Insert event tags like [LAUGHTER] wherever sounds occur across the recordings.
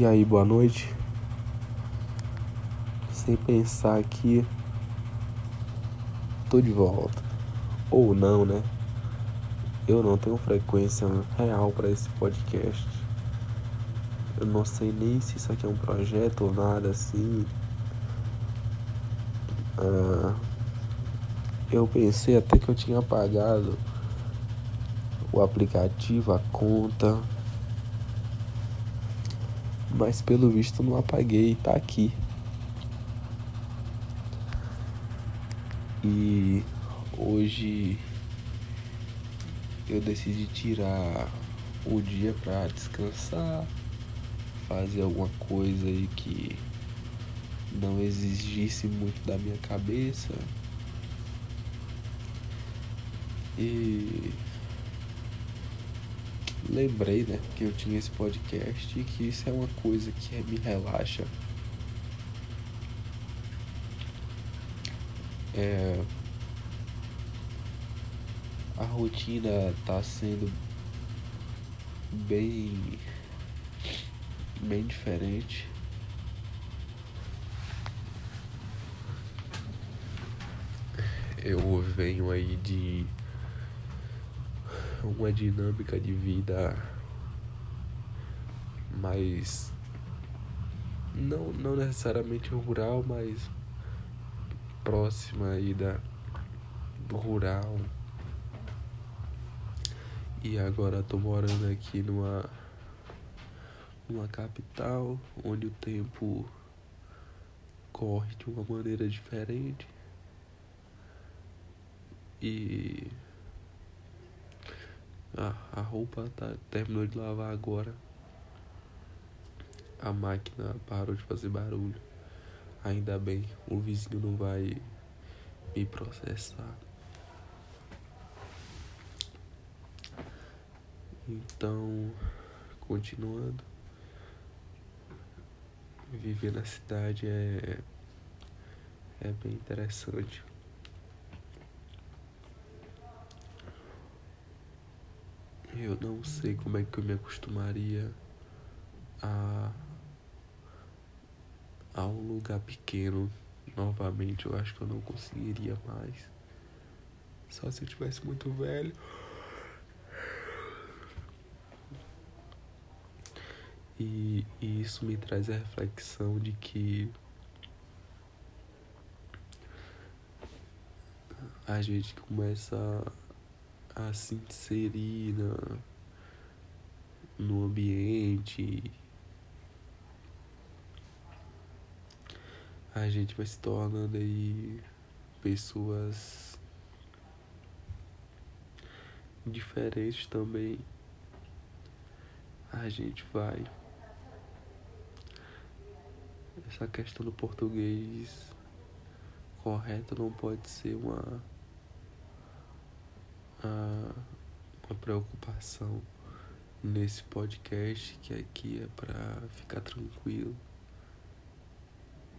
E aí, boa noite. Sem pensar aqui, tô de volta. Ou não, né? Eu não tenho frequência real para esse podcast. Eu não sei nem se isso aqui é um projeto ou nada assim. Ah, eu pensei até que eu tinha pagado o aplicativo, a conta mas pelo visto não apaguei, tá aqui. E hoje eu decidi tirar o dia para descansar, fazer alguma coisa aí que não exigisse muito da minha cabeça. E lembrei, né, que eu tinha esse podcast e que isso é uma coisa que me relaxa. É, a rotina tá sendo bem bem diferente. Eu venho aí de uma dinâmica de vida mais não, não necessariamente rural, mas próxima aí da do rural. E agora tô morando aqui numa numa capital onde o tempo corre de uma maneira diferente. E a roupa tá, terminou de lavar agora. A máquina parou de fazer barulho. Ainda bem, o vizinho não vai me processar. Então, continuando. Viver na cidade é, é bem interessante. Eu não sei como é que eu me acostumaria a, a um lugar pequeno novamente. Eu acho que eu não conseguiria mais. Só se eu tivesse muito velho. E, e isso me traz a reflexão de que a gente começa a se inserir na, no ambiente. A gente vai se tornando aí pessoas diferentes também. A gente vai. Essa questão do português correto não pode ser uma a, uma preocupação nesse podcast que aqui é para ficar tranquilo.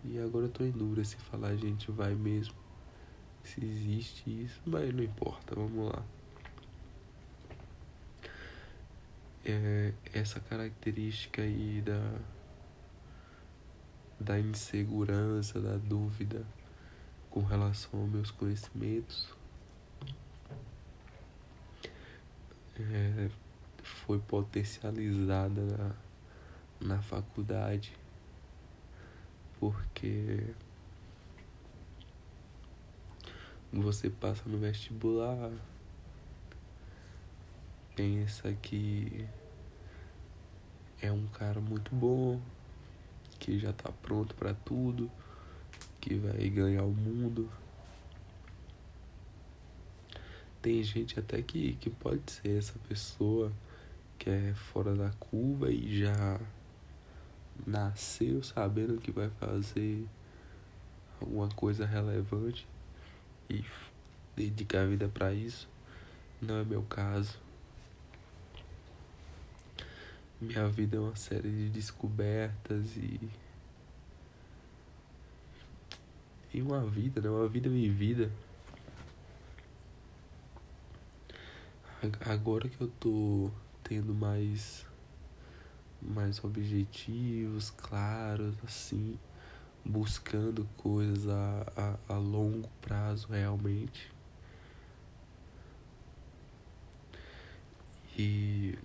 E agora eu tô em dúvida se falar a gente vai mesmo. Se existe isso, mas não importa, vamos lá. É, essa característica aí da, da insegurança, da dúvida com relação aos meus conhecimentos é, foi potencializada na, na faculdade, porque você passa no vestibular, pensa que é um cara muito bom, que já tá pronto para tudo, que vai ganhar o mundo. Tem gente até que, que pode ser essa pessoa que é fora da curva e já nasceu sabendo que vai fazer alguma coisa relevante e dedicar a vida para isso. Não é meu caso. Minha vida é uma série de descobertas e. E uma vida, né? Uma vida vivida. Agora que eu tô tendo mais mais objetivos, claros, assim, buscando coisas a, a, a longo prazo realmente. E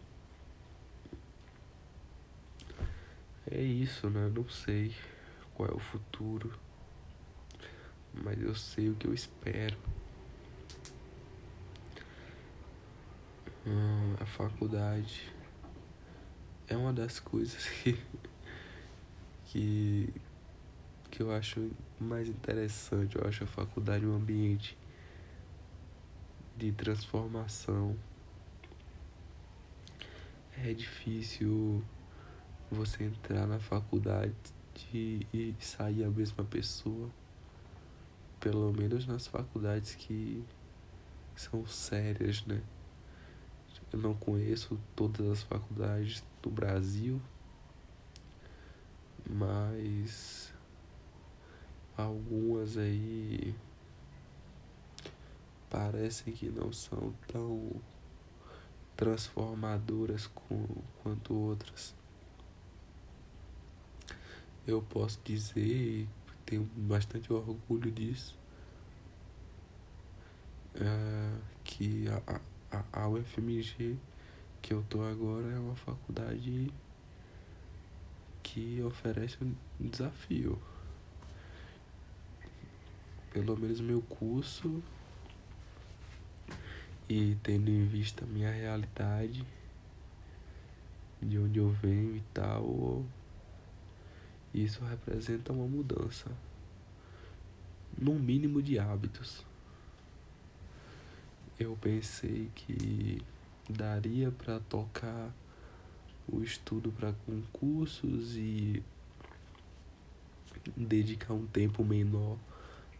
é isso, né? Não sei qual é o futuro, mas eu sei o que eu espero. Hum, a faculdade é uma das coisas que, que, que eu acho mais interessante. Eu acho a faculdade um ambiente de transformação. É difícil você entrar na faculdade e sair a mesma pessoa. Pelo menos nas faculdades que são sérias, né? Eu não conheço todas as faculdades do Brasil, mas algumas aí parecem que não são tão transformadoras com, quanto outras. Eu posso dizer, tenho bastante orgulho disso, é, que a, a, a UFMG que eu tô agora é uma faculdade que oferece um desafio. Pelo menos meu curso e tendo em vista minha realidade, de onde eu venho e tal, isso representa uma mudança, no mínimo de hábitos eu pensei que daria para tocar o estudo para concursos e dedicar um tempo menor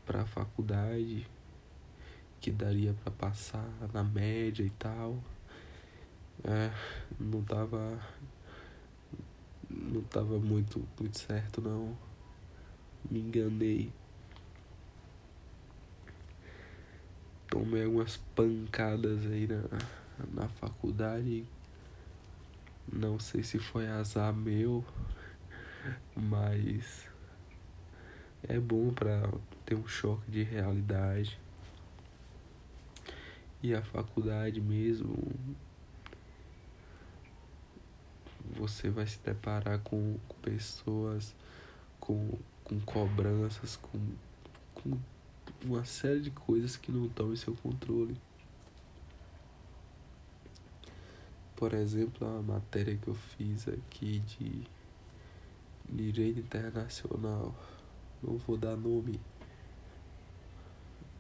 para a faculdade, que daria para passar na média e tal. É, não tava não tava muito muito certo não. Me enganei. Tomei algumas pancadas aí na, na faculdade. Não sei se foi azar meu, mas é bom para ter um choque de realidade. E a faculdade mesmo, você vai se deparar com, com pessoas com, com cobranças, com, com uma série de coisas que não estão em seu controle. Por exemplo, a matéria que eu fiz aqui de direito internacional, não vou dar nome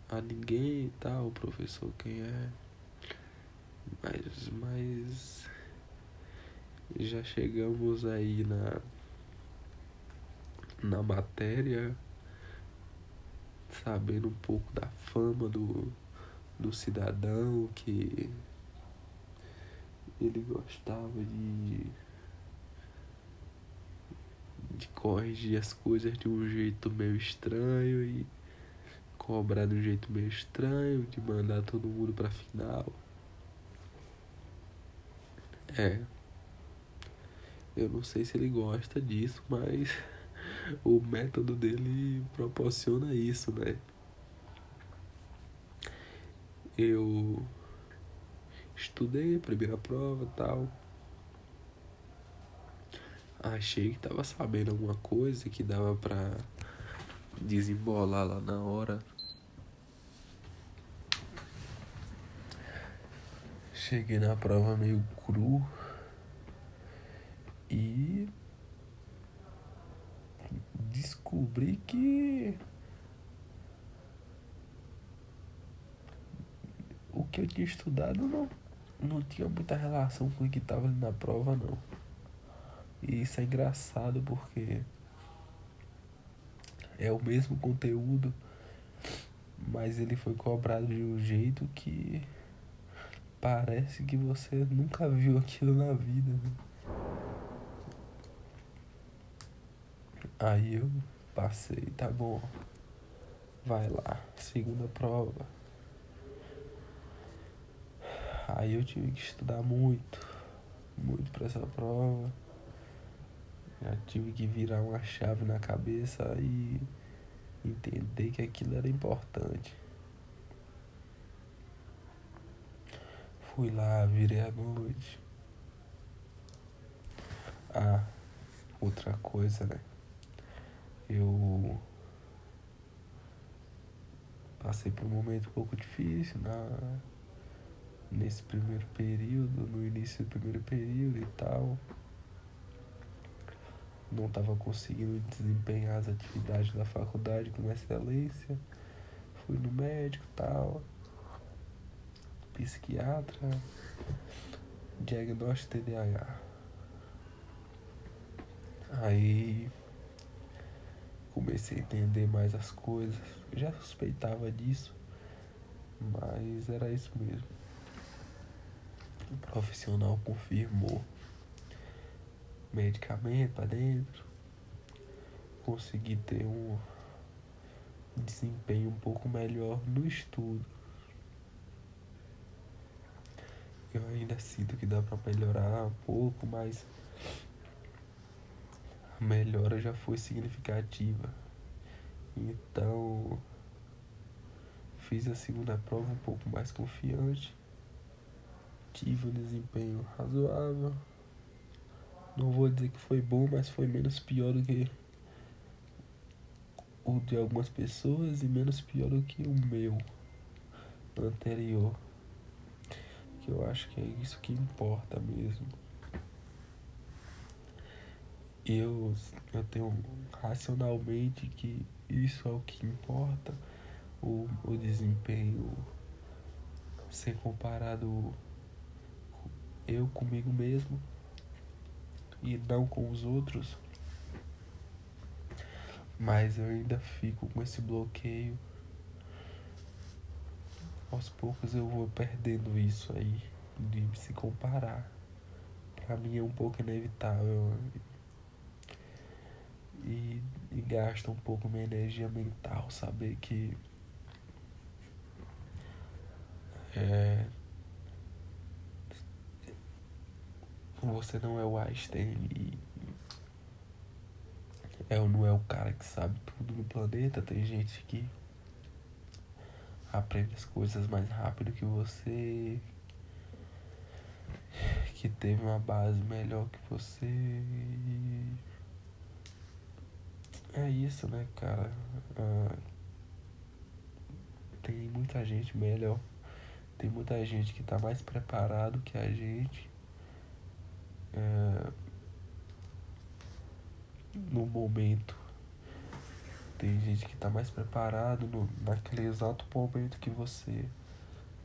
a ninguém e tal, professor, quem é. Mas, mas já chegamos aí na na matéria sabendo um pouco da fama do, do cidadão que ele gostava de de corrigir as coisas de um jeito meio estranho e cobrar de um jeito meio estranho, de mandar todo mundo pra final. É. Eu não sei se ele gosta disso, mas o método dele proporciona isso, né? Eu estudei a primeira prova tal. Achei que tava sabendo alguma coisa que dava pra desembolar lá na hora. Cheguei na prova meio cru e descobri que o que eu tinha estudado não, não tinha muita relação com o que estava ali na prova não. E isso é engraçado porque é o mesmo conteúdo, mas ele foi cobrado de um jeito que parece que você nunca viu aquilo na vida. Né? Aí eu passei, tá bom. Vai lá, segunda prova. Aí eu tive que estudar muito, muito para essa prova. Já tive que virar uma chave na cabeça e entender que aquilo era importante. Fui lá, virei a noite. Ah, outra coisa, né? Eu passei por um momento um pouco difícil na, nesse primeiro período, no início do primeiro período e tal. Não estava conseguindo desempenhar as atividades da faculdade com excelência. Fui no médico e tal. Psiquiatra. Diagnóstico TDAH. Aí comecei a entender mais as coisas. Eu já suspeitava disso, mas era isso mesmo. O profissional confirmou medicamento para dentro, consegui ter um desempenho um pouco melhor no estudo. Eu ainda sinto que dá para melhorar um pouco, mas melhora já foi significativa. Então, fiz a segunda prova um pouco mais confiante. Tive um desempenho razoável. Não vou dizer que foi bom, mas foi menos pior do que o de algumas pessoas e menos pior do que o meu anterior. Que eu acho que é isso que importa mesmo eu, eu tenho racionalmente que isso é o que importa, o, o desempenho ser comparado eu comigo mesmo e não com os outros. Mas eu ainda fico com esse bloqueio. Aos poucos eu vou perdendo isso aí de se comparar. Pra mim é um pouco inevitável e, e gasta um pouco minha energia mental saber que é, você não é o Einstein e é, não é o cara que sabe tudo no planeta. Tem gente que aprende as coisas mais rápido que você, que teve uma base melhor que você. É isso, né, cara? Ah, tem muita gente melhor. Tem muita gente que tá mais preparado que a gente. É, no momento. Tem gente que tá mais preparado no, naquele exato momento que você.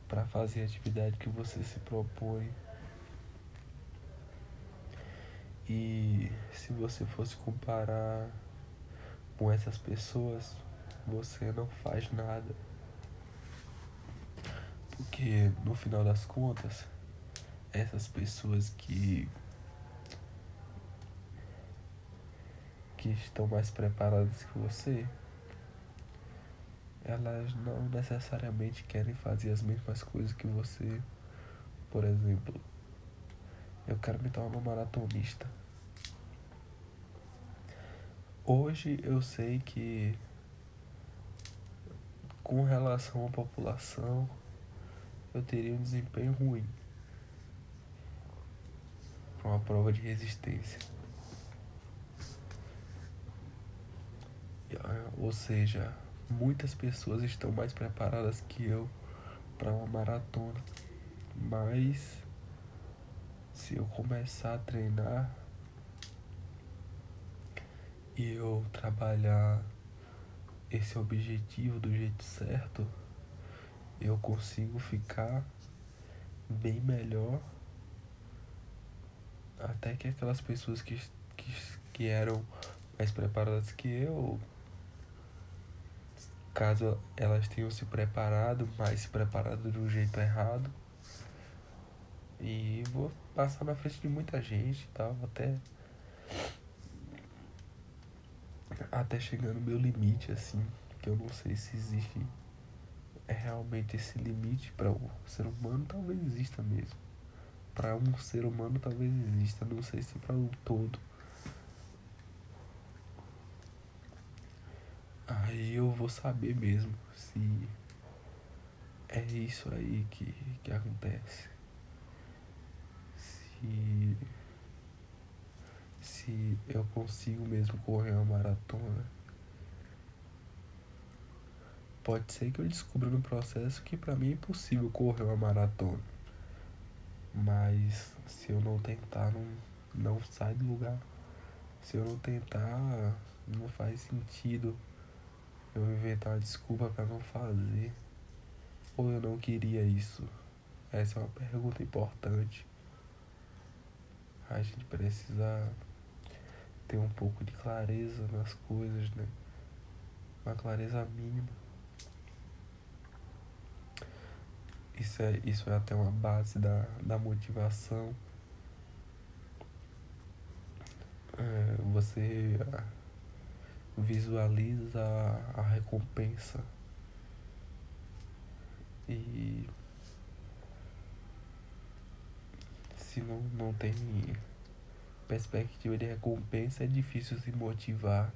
para fazer a atividade que você se propõe. E se você fosse comparar com essas pessoas, você não faz nada. Porque no final das contas, essas pessoas que que estão mais preparadas que você, elas não necessariamente querem fazer as mesmas coisas que você. Por exemplo, eu quero me tornar uma maratonista. Hoje eu sei que com relação à população eu teria um desempenho ruim para uma prova de resistência. Ou seja, muitas pessoas estão mais preparadas que eu para uma maratona. Mas se eu começar a treinar e eu trabalhar esse objetivo do jeito certo, eu consigo ficar bem melhor até que aquelas pessoas que, que, que eram mais preparadas que eu, caso elas tenham se preparado, mas se preparado de um jeito errado, e vou passar na frente de muita gente e tal, até até chegando no meu limite, assim, que eu não sei se existe é realmente esse limite para o ser humano, talvez exista mesmo. Para um ser humano, talvez exista, não sei se para um todo. Aí eu vou saber mesmo se é isso aí que, que acontece. Se se eu consigo mesmo correr uma maratona. Pode ser que eu descubra no processo que para mim é impossível correr uma maratona. Mas se eu não tentar, não, não sai do lugar. Se eu não tentar, não faz sentido eu inventar uma desculpa para não fazer. Ou eu não queria isso? Essa é uma pergunta importante. A gente precisa ter um pouco de clareza nas coisas, né? Uma clareza mínima. Isso é, isso é até uma base da, da motivação. É, você visualiza a recompensa e se não, não tem perspectiva de recompensa é difícil se motivar.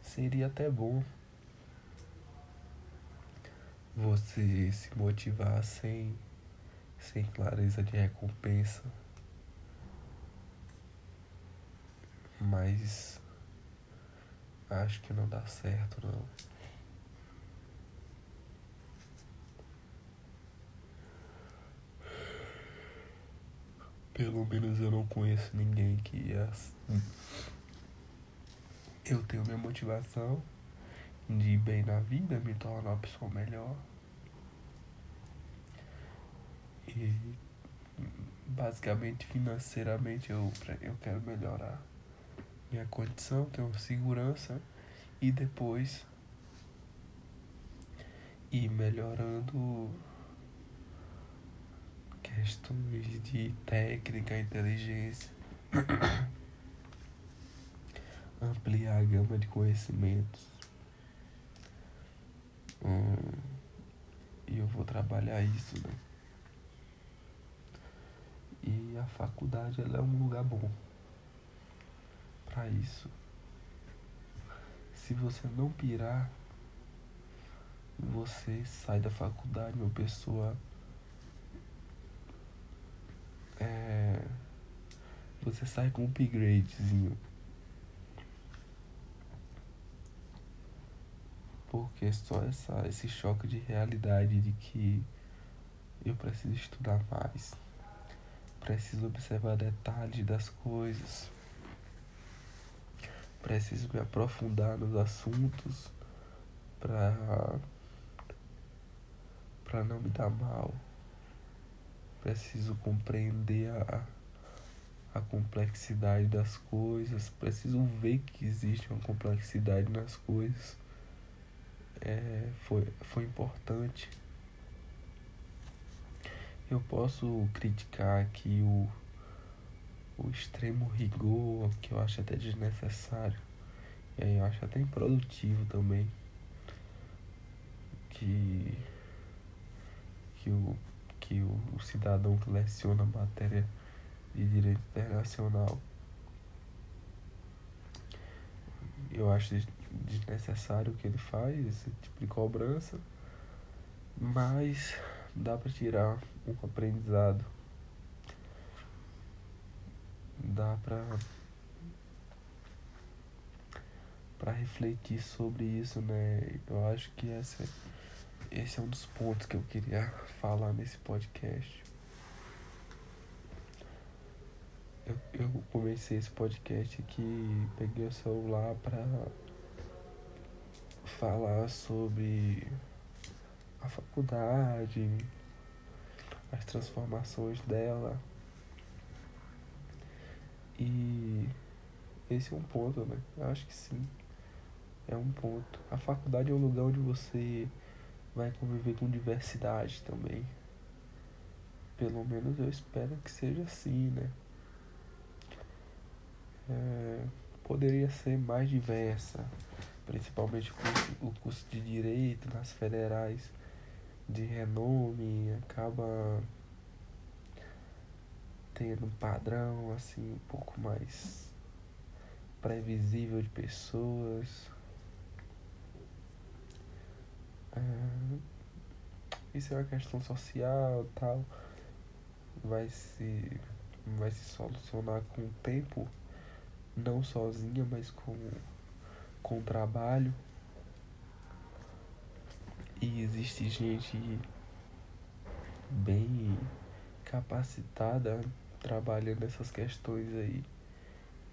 Seria até bom você se motivar sem, sem clareza de recompensa. Mas acho que não dá certo não. Pelo menos eu não conheço ninguém que é assim. Eu tenho minha motivação de ir bem na vida, me tornar uma pessoa melhor. E basicamente financeiramente eu, eu quero melhorar minha condição, tenho segurança e depois ir melhorando questões de técnica, inteligência, [COUGHS] ampliar a gama de conhecimentos. Hum, e eu vou trabalhar isso, né? E a faculdade ela é um lugar bom para isso. Se você não pirar, você sai da faculdade uma pessoa você sai com um upgradezinho. Porque só essa, esse choque de realidade de que eu preciso estudar mais, preciso observar detalhes das coisas, preciso me aprofundar nos assuntos para para não me dar mal. Preciso compreender a, a complexidade das coisas, preciso ver que existe uma complexidade nas coisas. É, foi, foi importante. Eu posso criticar aqui o, o extremo rigor, que eu acho até desnecessário. E aí eu acho até improdutivo também. Que, que o que o, o cidadão que leciona matéria de direito internacional eu acho desnecessário o que ele faz, esse tipo de cobrança, mas dá para tirar um aprendizado. Dá para para refletir sobre isso, né? Eu acho que essa esse é um dos pontos que eu queria falar nesse podcast. Eu, eu comecei esse podcast aqui, peguei o celular para falar sobre a faculdade, as transformações dela. E esse é um ponto, né? Eu acho que sim. É um ponto. A faculdade é um lugar onde você vai conviver com diversidade também. Pelo menos eu espero que seja assim, né? É, poderia ser mais diversa, principalmente o curso, o curso de direito nas federais de renome acaba tendo um padrão assim um pouco mais previsível de pessoas É, isso é uma questão social tal. Vai se, vai se solucionar com o tempo, não sozinha, mas com, com trabalho. E existe gente bem capacitada trabalhando essas questões aí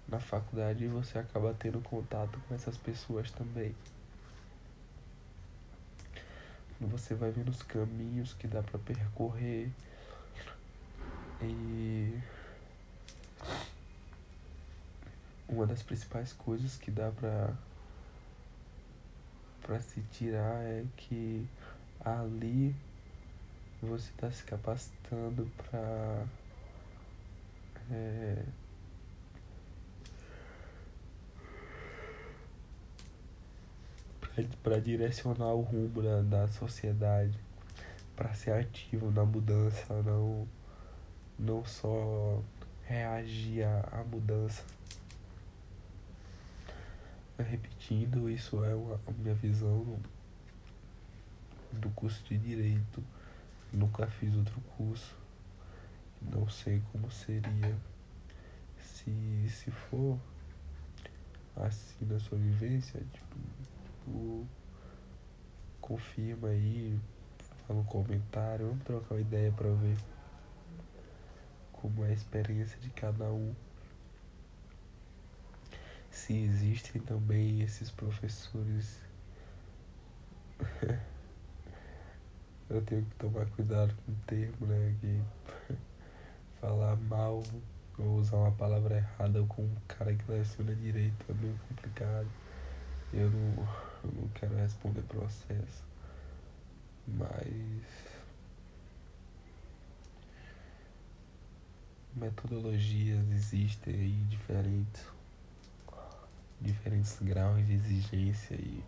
na faculdade e você acaba tendo contato com essas pessoas também. Você vai vendo os caminhos que dá para percorrer e uma das principais coisas que dá para para se tirar é que ali você está se capacitando para é, para direcionar o rumo da, da sociedade, para ser ativo na mudança, não, não só reagir à, mudança. Repetindo, isso é a minha visão do curso de Direito. Nunca fiz outro curso. Não sei como seria. Se, se for assim na sua vivência, tipo, tipo confirma aí, fala um comentário, vamos trocar uma ideia para ver como é a experiência de cada um. Se existem também esses professores [LAUGHS] eu tenho que tomar cuidado com o termo, né? Que [LAUGHS] falar mal ou usar uma palavra errada com um cara que leciona direito é meio complicado. Eu não, eu não quero responder processo. Mas metodologias existem aí diferentes, diferentes graus de exigência e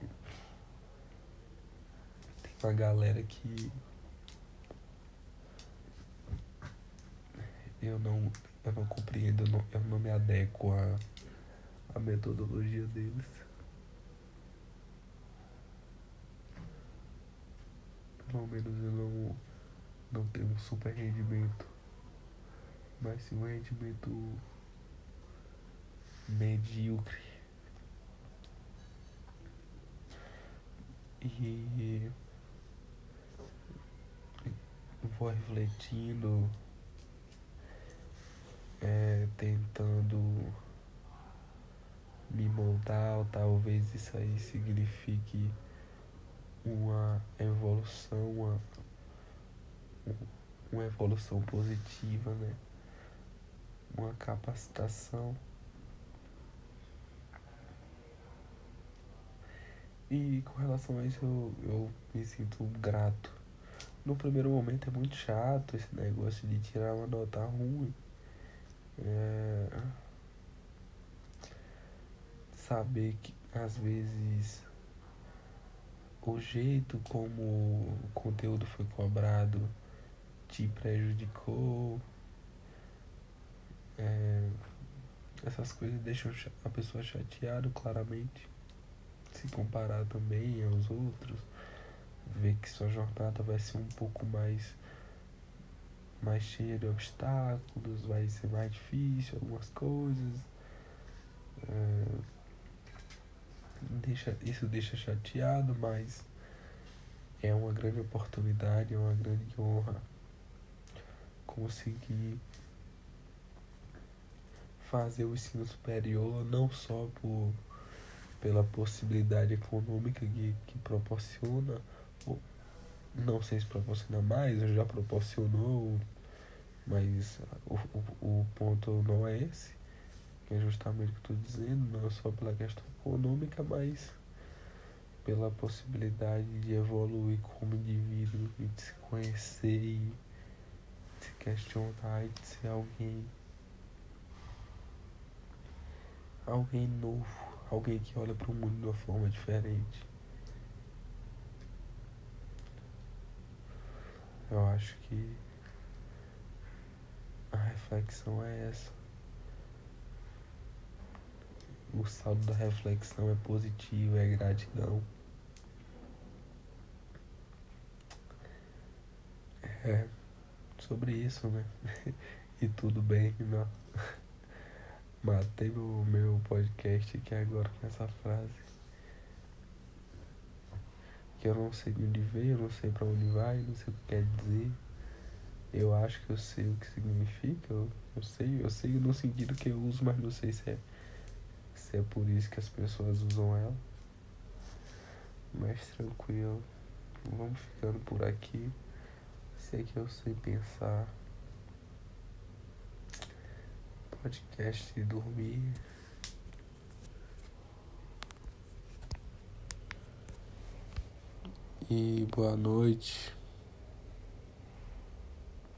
uma galera que eu não, eu não compreendo, eu não, eu não me adequo à, à metodologia deles. Pelo menos eu não, não tenho um super rendimento, mas sim um rendimento medíocre. E vou refletindo, é, tentando me moldar, ou talvez isso aí signifique uma evolução, uma, uma evolução positiva, né? Uma capacitação. E com relação a isso eu, eu me sinto grato no primeiro momento é muito chato esse negócio de tirar uma nota ruim. É... Saber que às vezes o jeito como o conteúdo foi cobrado te prejudicou. É... Essas coisas deixam a pessoa chateada claramente. Se comparar também aos outros ver que sua jornada vai ser um pouco mais mais cheia de obstáculos, vai ser mais difícil algumas coisas. É, deixa, isso deixa chateado, mas é uma grande oportunidade, é uma grande honra conseguir fazer o ensino superior não só por, pela possibilidade econômica que, que proporciona, não sei se proporciona mais, já proporcionou, mas o, o, o ponto não é esse, que é justamente o que estou dizendo, não só pela questão econômica, mas pela possibilidade de evoluir como indivíduo e de se conhecer e de se questionar e de ser alguém alguém novo, alguém que olha para o mundo de uma forma diferente. Eu acho que a reflexão é essa. O saldo da reflexão é positivo, é gratidão. É, sobre isso, né? [LAUGHS] e tudo bem, não. Matei o meu podcast aqui agora com essa frase. Que eu não sei de onde veio, eu não sei pra onde vai, não sei o que quer dizer. Eu acho que eu sei o que significa, eu, eu sei, eu sei no sentido que eu uso, mas não sei se é, se é por isso que as pessoas usam ela. Mas tranquilo, vamos ficando por aqui. Sei que eu sei pensar. Podcast de dormir. E boa noite.